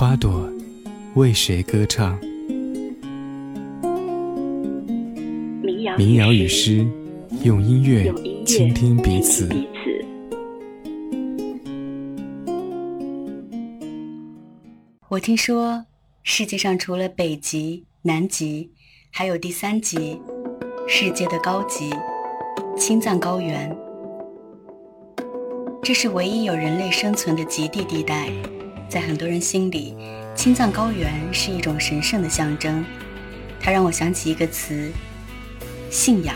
花朵为谁歌唱？民谣与诗，用音乐倾听彼此。我听说，世界上除了北极、南极，还有第三极，世界的高极——青藏高原。这是唯一有人类生存的极地地带，在很多人心里，青藏高原是一种神圣的象征。它让我想起一个词：信仰。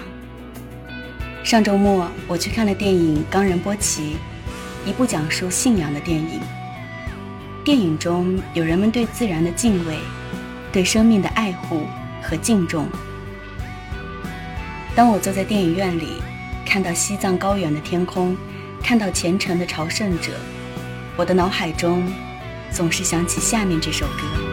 上周末，我去看了电影《冈仁波齐》，一部讲述信仰的电影。电影中有人们对自然的敬畏，对生命的爱护和敬重。当我坐在电影院里，看到西藏高原的天空，看到虔诚的朝圣者，我的脑海中总是想起下面这首歌。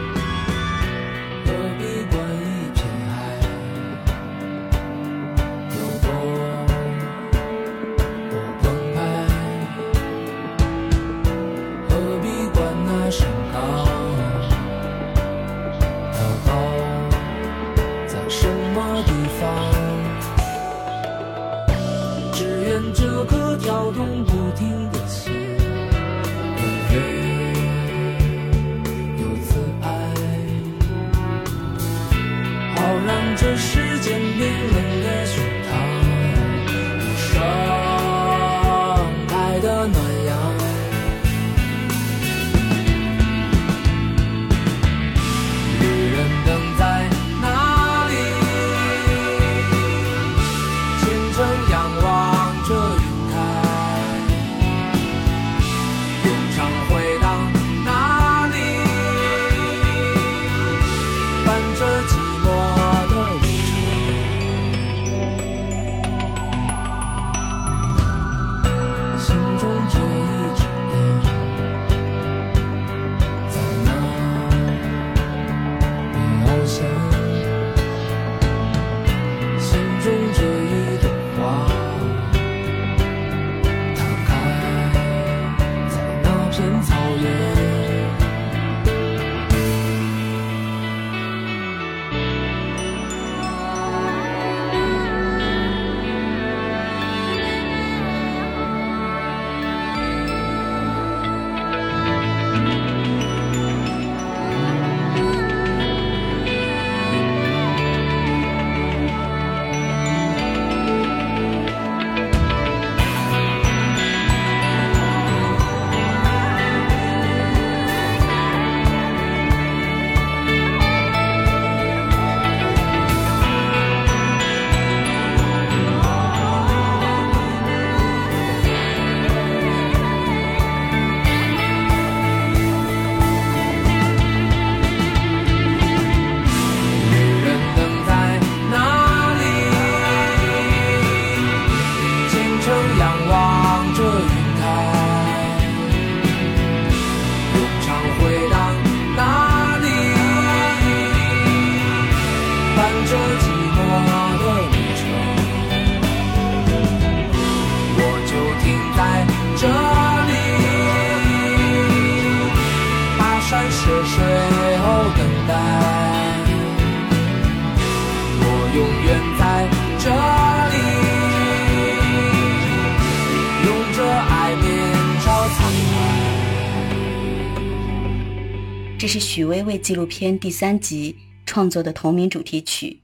纪录片第三集创作的同名主题曲。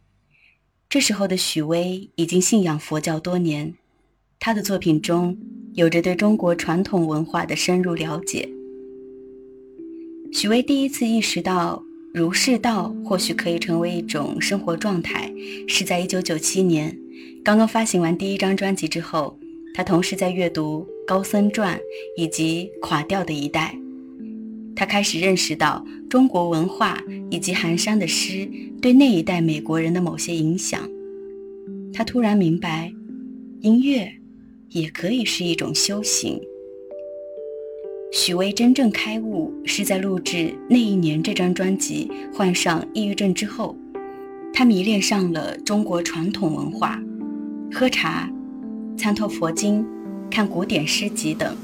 这时候的许巍已经信仰佛教多年，他的作品中有着对中国传统文化的深入了解。许巍第一次意识到儒释道或许可以成为一种生活状态，是在1997年，刚刚发行完第一张专辑之后，他同时在阅读《高僧传》以及《垮掉的一代》。他开始认识到中国文化以及寒山的诗对那一代美国人的某些影响。他突然明白，音乐也可以是一种修行。许巍真正开悟是在录制《那一年》这张专辑患上抑郁症之后，他迷恋上了中国传统文化，喝茶、参透佛经、看古典诗集等，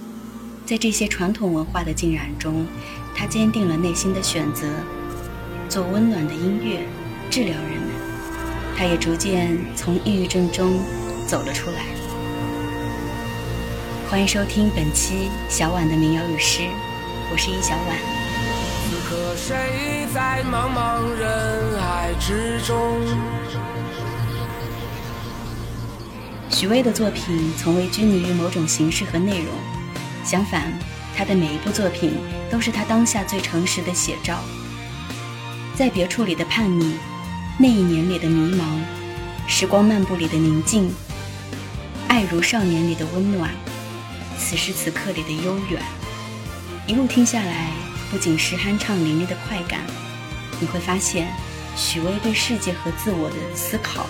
在这些传统文化的浸染中。他坚定了内心的选择，做温暖的音乐，治疗人们。他也逐渐从抑郁症中走了出来。欢迎收听本期小婉的民谣与诗，我是易小婉。此刻谁在茫茫人海之中？许巍的作品从未拘泥于某种形式和内容，相反。他的每一部作品都是他当下最诚实的写照。在别处里的叛逆，那一年里的迷茫，时光漫步里的宁静，爱如少年里的温暖，此时此刻里的悠远，一路听下来，不仅是酣畅淋漓的快感，你会发现，许巍对世界和自我的思考，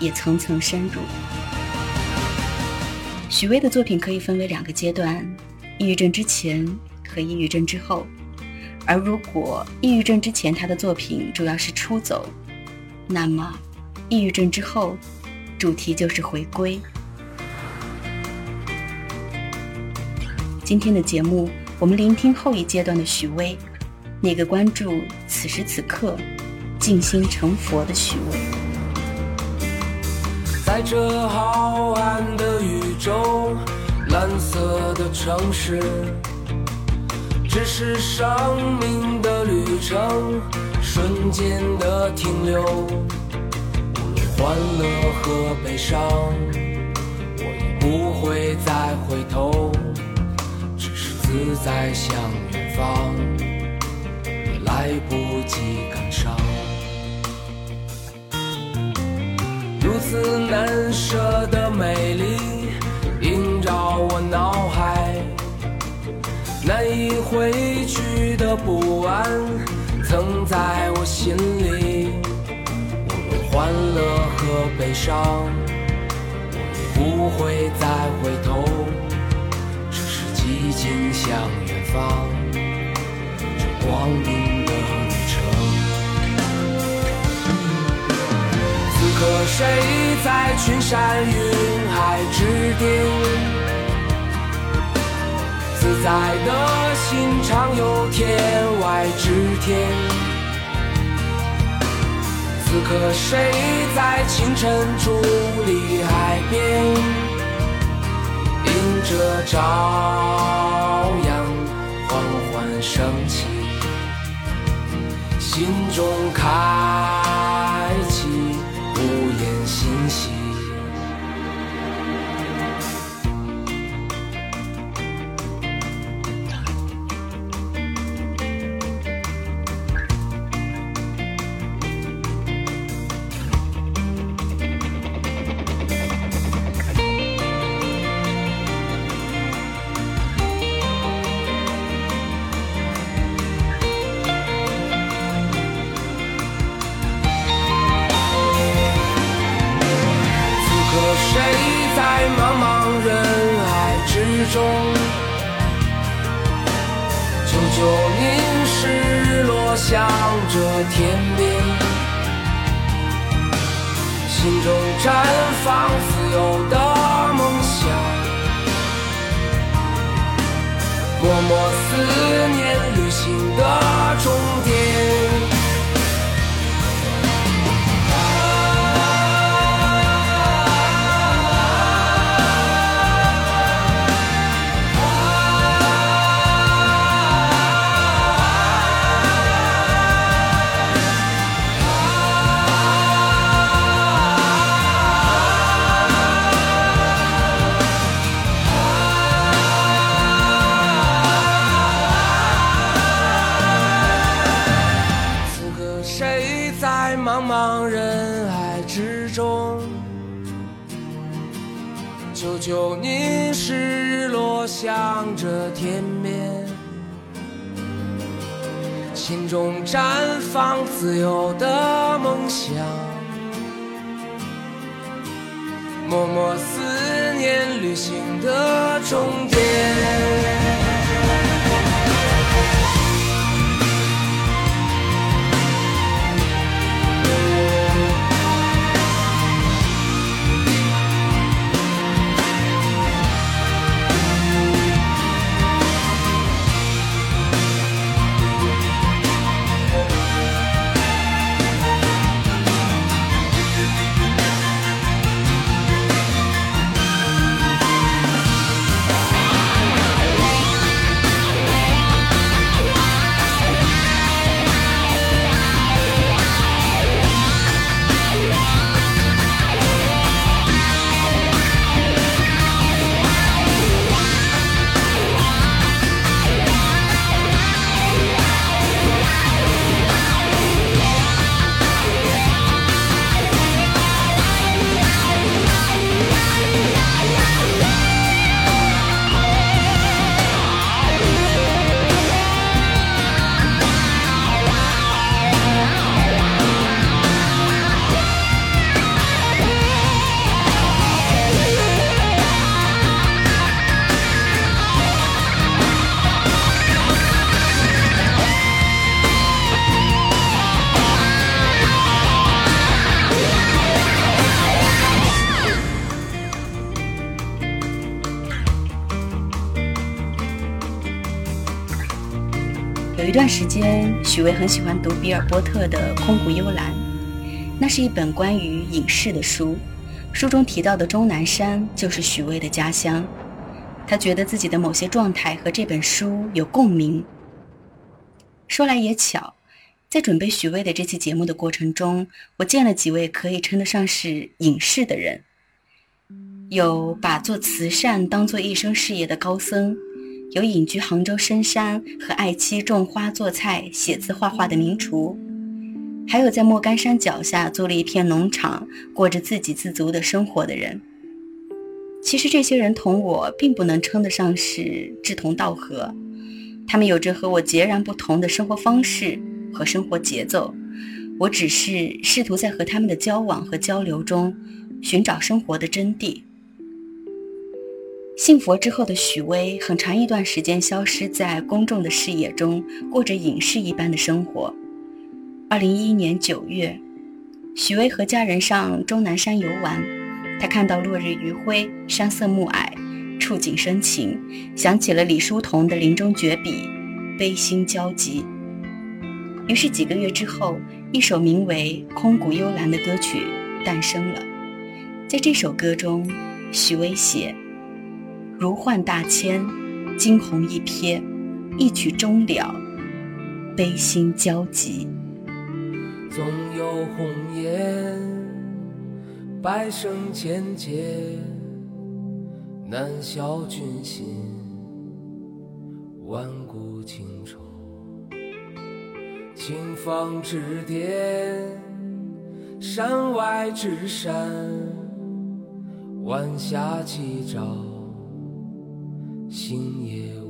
也层层深入。许巍的作品可以分为两个阶段。抑郁症之前和抑郁症之后，而如果抑郁症之前他的作品主要是出走，那么抑郁症之后，主题就是回归。今天的节目，我们聆听后一阶段的许巍，那个关注此时此刻、静心成佛的许巍。在这浩瀚的宇宙。蓝色的城市，只是生命的旅程，瞬间的停留。无论欢乐和悲伤，我也不会再回头，只是自在向远方，来不及不安，曾在我心里。无论欢乐和悲伤，我也不会再回头，只是寂静向远方，这光明的旅程。此刻谁在群山云海之巅？自在的心常有天外之天。此刻谁在清晨伫立海边，迎着朝阳缓缓升起，心中开久久凝视日落向着天边，心中绽放自由的梦想，默默思念旅行的终点。时间，许巍很喜欢读比尔·波特的《空谷幽兰》，那是一本关于隐士的书。书中提到的终南山就是许巍的家乡。他觉得自己的某些状态和这本书有共鸣。说来也巧，在准备许巍的这期节目的过程中，我见了几位可以称得上是隐士的人，有把做慈善当做一生事业的高僧。有隐居杭州深山和爱妻种花做菜写字画画的名厨，还有在莫干山脚下租了一片农场过着自给自足的生活的人。其实这些人同我并不能称得上是志同道合，他们有着和我截然不同的生活方式和生活节奏。我只是试图在和他们的交往和交流中寻找生活的真谛。信佛之后的许巍，很长一段时间消失在公众的视野中，过着隐士一般的生活。二零一一年九月，许巍和家人上终南山游玩，他看到落日余晖，山色暮霭，触景生情，想起了李叔同的临终绝笔，悲心交集。于是几个月之后，一首名为《空谷幽兰》的歌曲诞生了。在这首歌中，许巍写。如幻大千，惊鸿一瞥，一曲终了，悲心交集。总有红颜，百生千劫，难消君心，万古情仇。清风之巅，山外之山，晚霞起照。星夜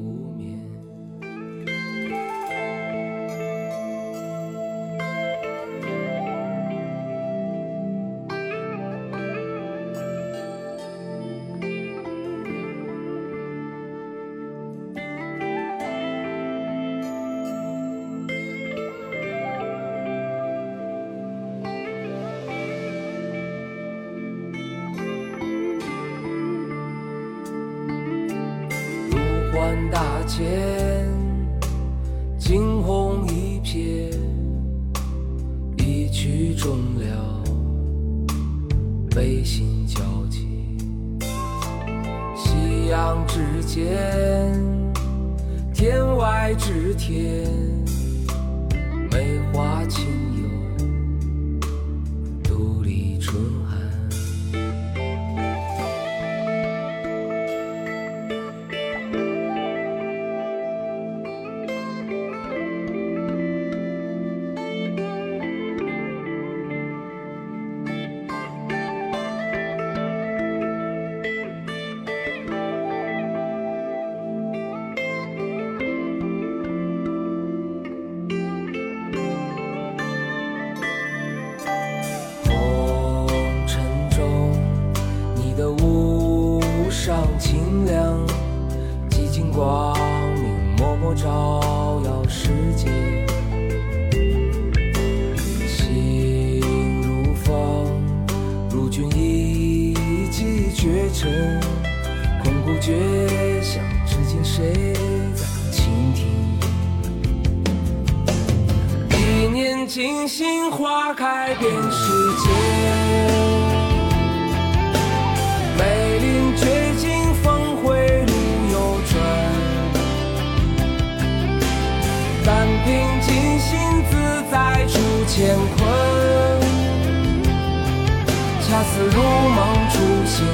恰似如梦初醒，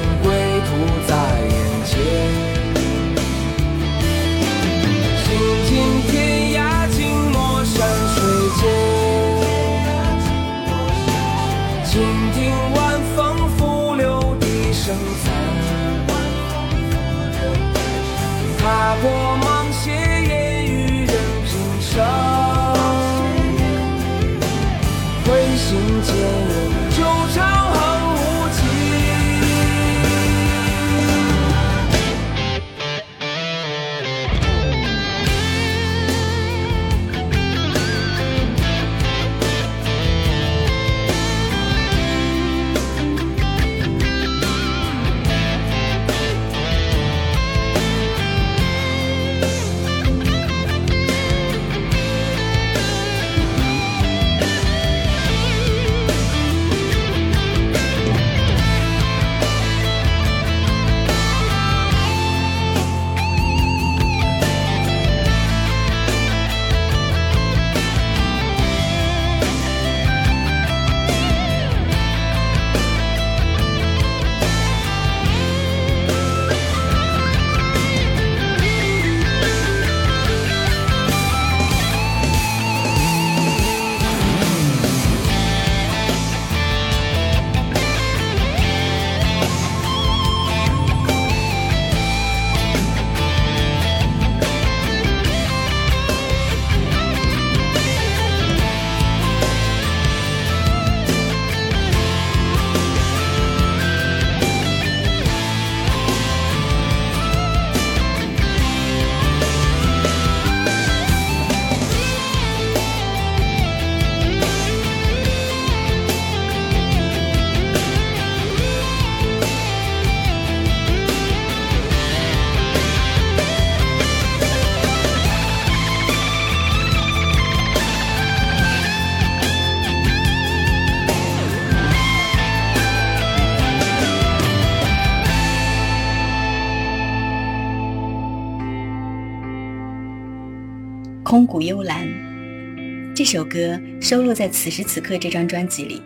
首歌收录在《此时此刻》这张专辑里。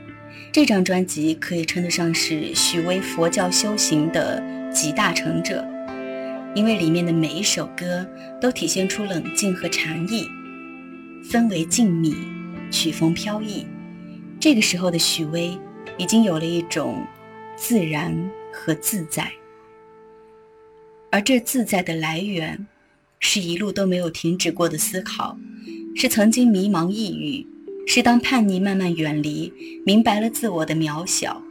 这张专辑可以称得上是许巍佛教修行的集大成者，因为里面的每一首歌都体现出冷静和禅意，氛围静谧，曲风飘逸。这个时候的许巍已经有了一种自然和自在，而这自在的来源。是一路都没有停止过的思考，是曾经迷茫抑郁，是当叛逆慢慢远离，明白了自我的渺小，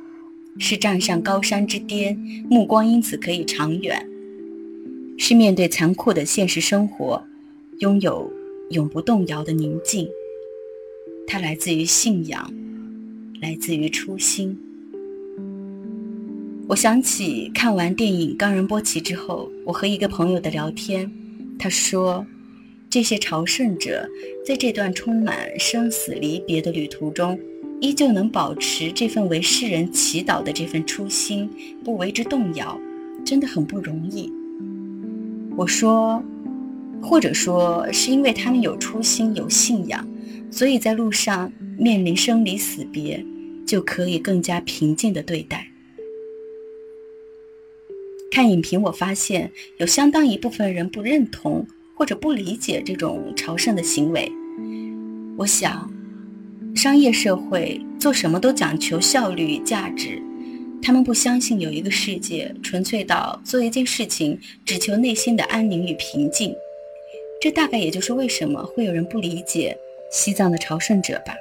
是站上高山之巅，目光因此可以长远，是面对残酷的现实生活，拥有永不动摇的宁静。它来自于信仰，来自于初心。我想起看完电影《冈仁波齐》之后，我和一个朋友的聊天。他说：“这些朝圣者在这段充满生死离别的旅途中，依旧能保持这份为世人祈祷的这份初心，不为之动摇，真的很不容易。”我说：“或者说，是因为他们有初心、有信仰，所以在路上面临生离死别，就可以更加平静地对待。”看影评，我发现有相当一部分人不认同或者不理解这种朝圣的行为。我想，商业社会做什么都讲求效率与价值，他们不相信有一个世界纯粹到做一件事情只求内心的安宁与平静。这大概也就是为什么会有人不理解西藏的朝圣者吧。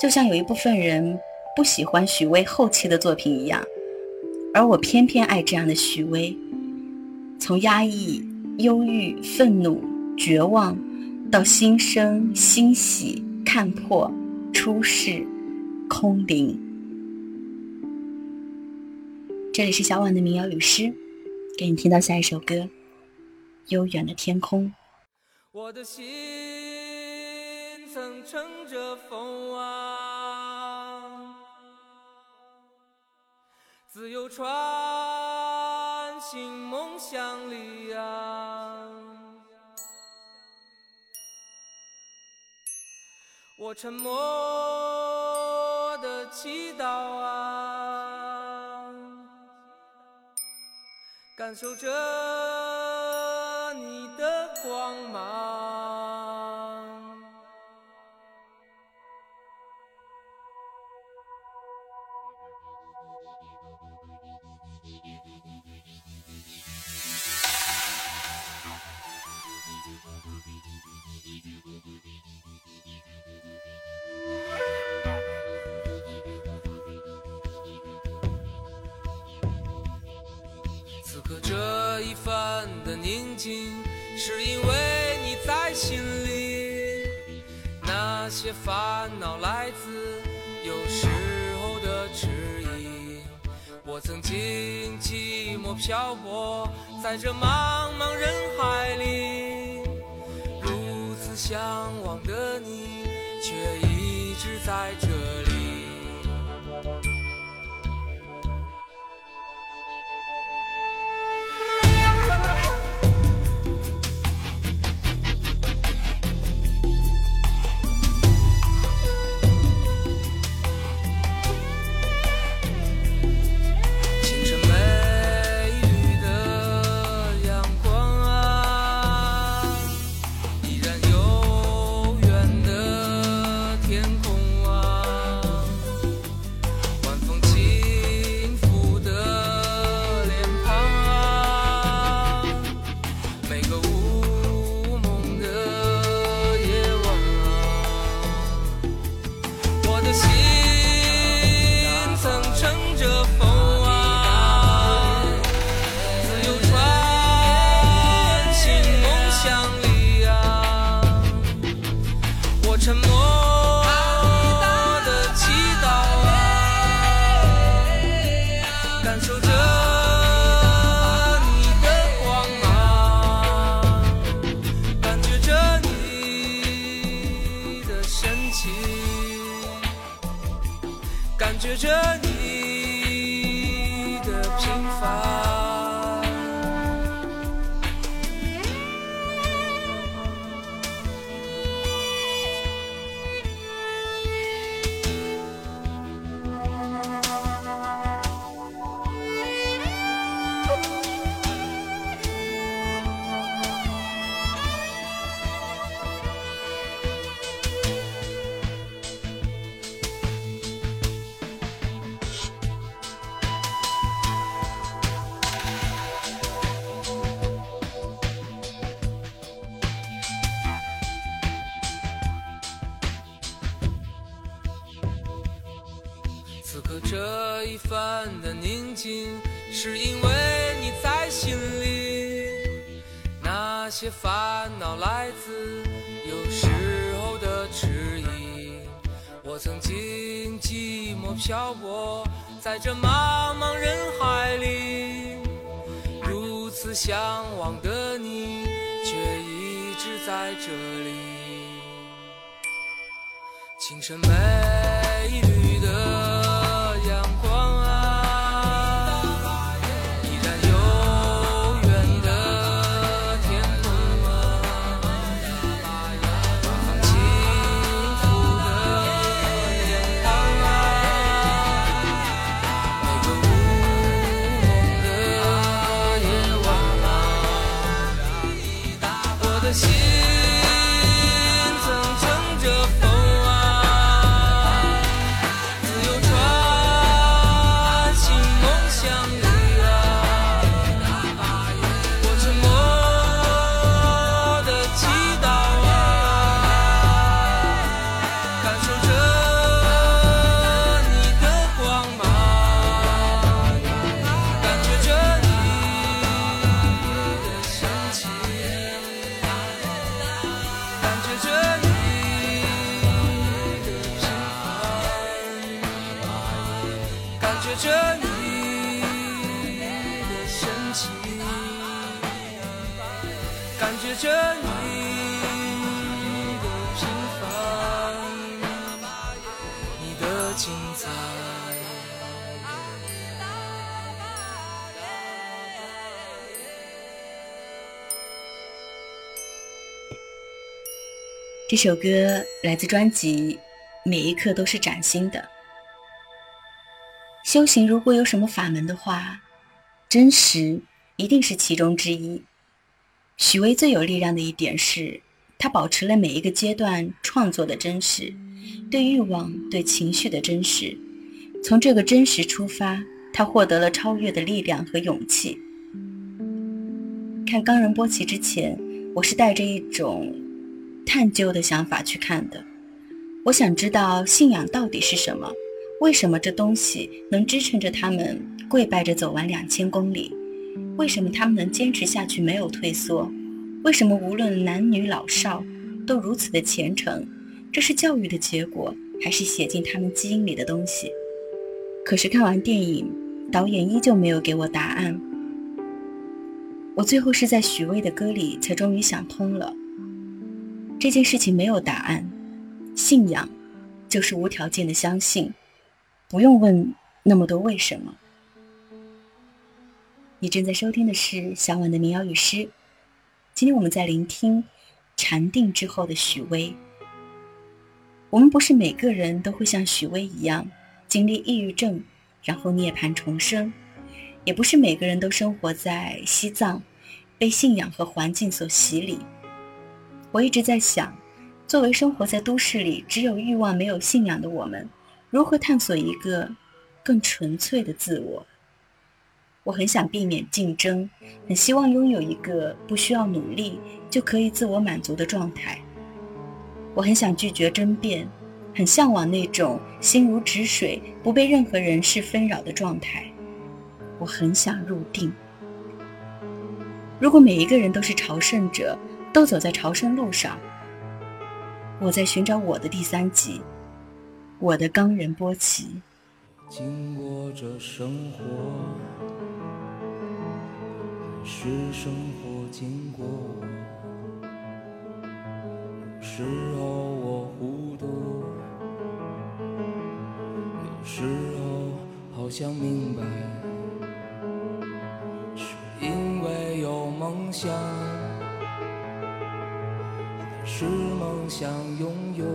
就像有一部分人不喜欢许巍后期的作品一样。而我偏偏爱这样的许巍，从压抑、忧郁、愤怒、绝望，到心生欣喜，看破出世空灵。这里是小婉的民谣与诗，给你听到下一首歌《悠远的天空》。我的心曾乘着风啊，自由穿行梦想里我沉默的祈祷啊，感受着。是因为你在心里，那些烦恼来自有时候的迟疑。我曾经寂寞漂泊在这茫茫人海里，如此向往在这首歌来自专辑《每一刻都是崭新的》。修行如果有什么法门的话，真实一定是其中之一。许巍最有力量的一点是，他保持了每一个阶段创作的真实，对欲望、对情绪的真实。从这个真实出发，他获得了超越的力量和勇气。看《冈仁波齐》之前，我是带着一种。探究的想法去看的，我想知道信仰到底是什么？为什么这东西能支撑着他们跪拜着走完两千公里？为什么他们能坚持下去没有退缩？为什么无论男女老少都如此的虔诚？这是教育的结果，还是写进他们基因里的东西？可是看完电影，导演依旧没有给我答案。我最后是在许巍的歌里才终于想通了。这件事情没有答案，信仰就是无条件的相信，不用问那么多为什么。你正在收听的是小婉的民谣与诗，今天我们在聆听禅定之后的许巍。我们不是每个人都会像许巍一样经历抑郁症，然后涅槃重生，也不是每个人都生活在西藏，被信仰和环境所洗礼。我一直在想，作为生活在都市里只有欲望没有信仰的我们，如何探索一个更纯粹的自我？我很想避免竞争，很希望拥有一个不需要努力就可以自我满足的状态。我很想拒绝争辩，很向往那种心如止水、不被任何人事纷扰的状态。我很想入定。如果每一个人都是朝圣者。都走在朝圣路上，我在寻找我的第三集，我的冈仁波齐。经过这生活，是生活经过我。有时候我糊涂，有时候好像明白，是因为有梦想。是梦想拥有，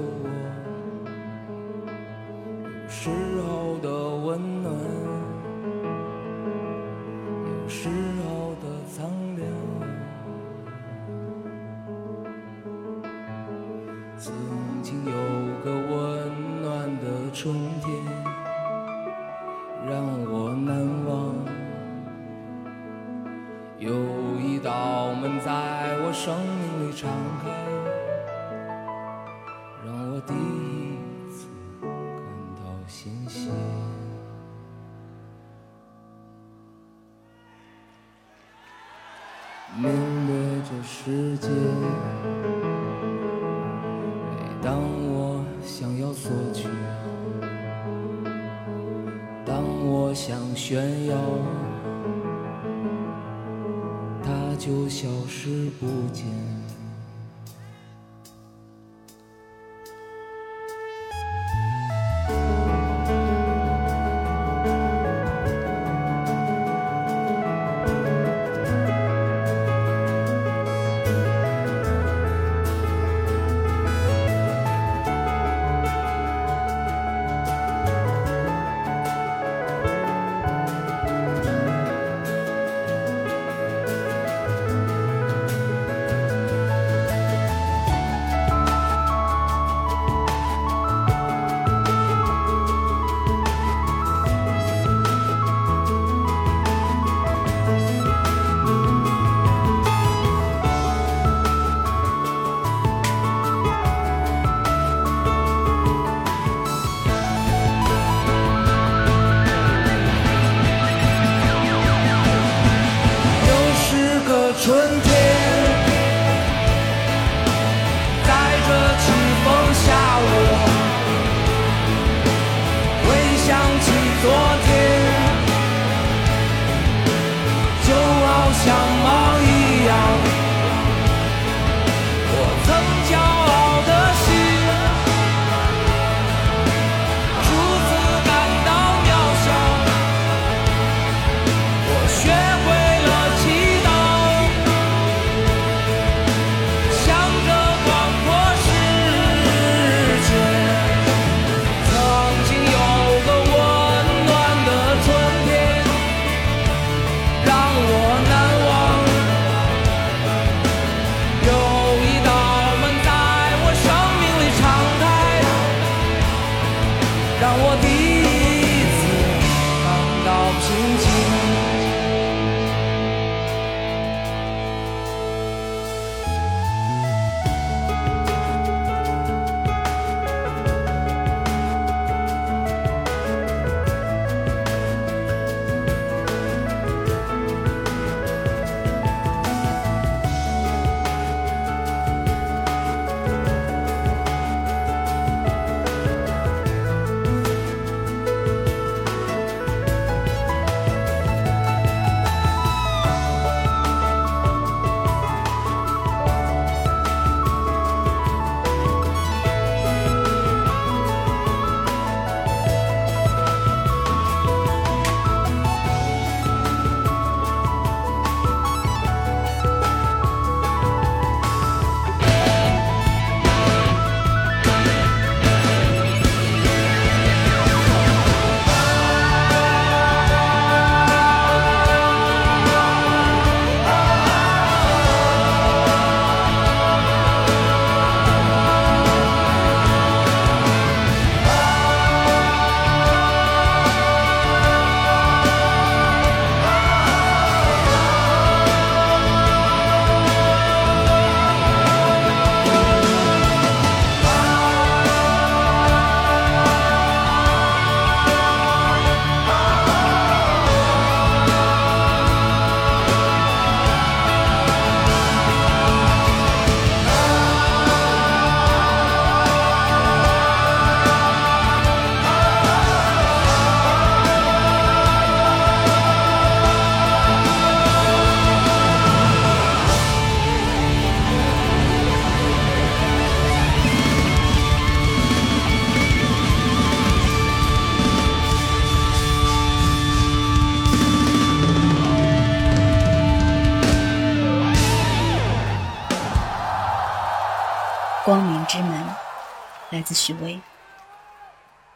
许巍。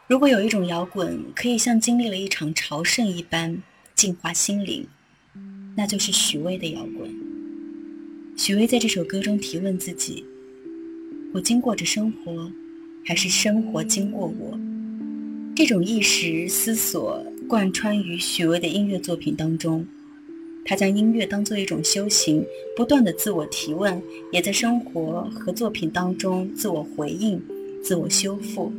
如果有一种摇滚可以像经历了一场朝圣一般净化心灵，那就是许巍的摇滚。许巍在这首歌中提问自己：我经过着生活，还是生活经过我？这种意识思索贯穿于许巍的音乐作品当中。他将音乐当做一种修行，不断的自我提问，也在生活和作品当中自我回应、自我修复。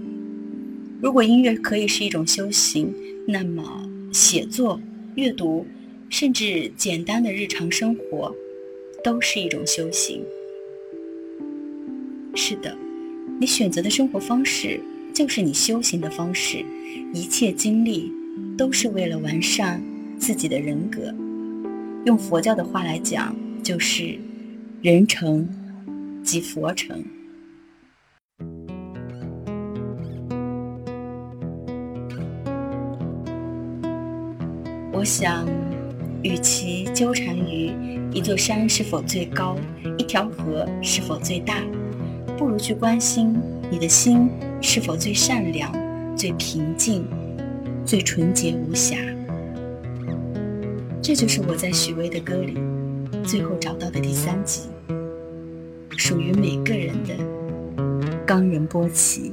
如果音乐可以是一种修行，那么写作、阅读，甚至简单的日常生活，都是一种修行。是的，你选择的生活方式就是你修行的方式，一切经历都是为了完善自己的人格。用佛教的话来讲，就是“人成即佛成”。我想，与其纠缠于一座山是否最高、一条河是否最大，不如去关心你的心是否最善良、最平静、最纯洁无瑕。这就是我在许巍的歌里最后找到的第三集，属于每个人的冈仁波齐。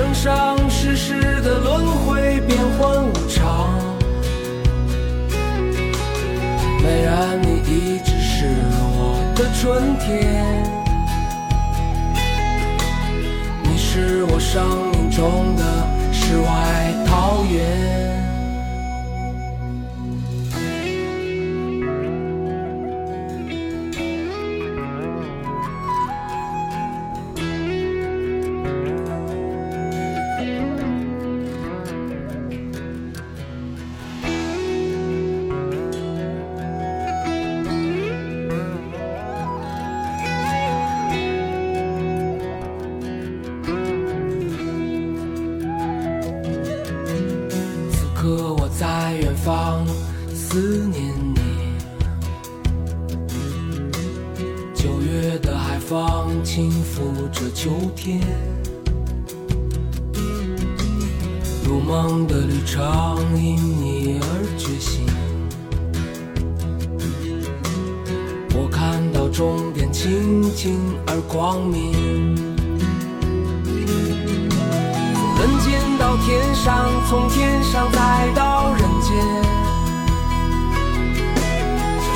生生世世的轮回变幻无常。美人，你一直是我的春天，你是我生命中的世外桃源。思念你，九月的海风轻拂着秋天，如梦的旅程因你而觉醒。我看到终点清净而光明，人间到天上，从天上再到人间。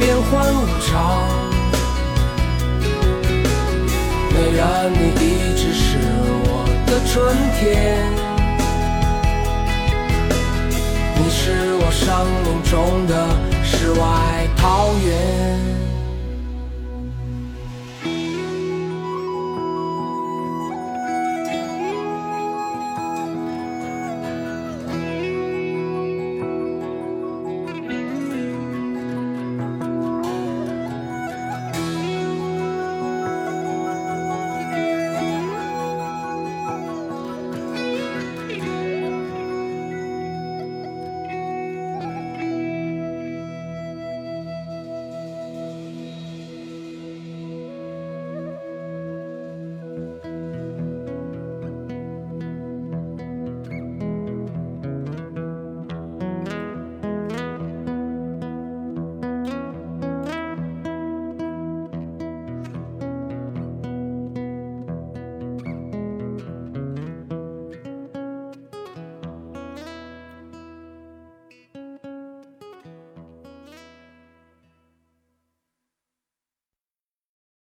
变幻无常美人你一直是我的春天你是我生命中的世外桃源。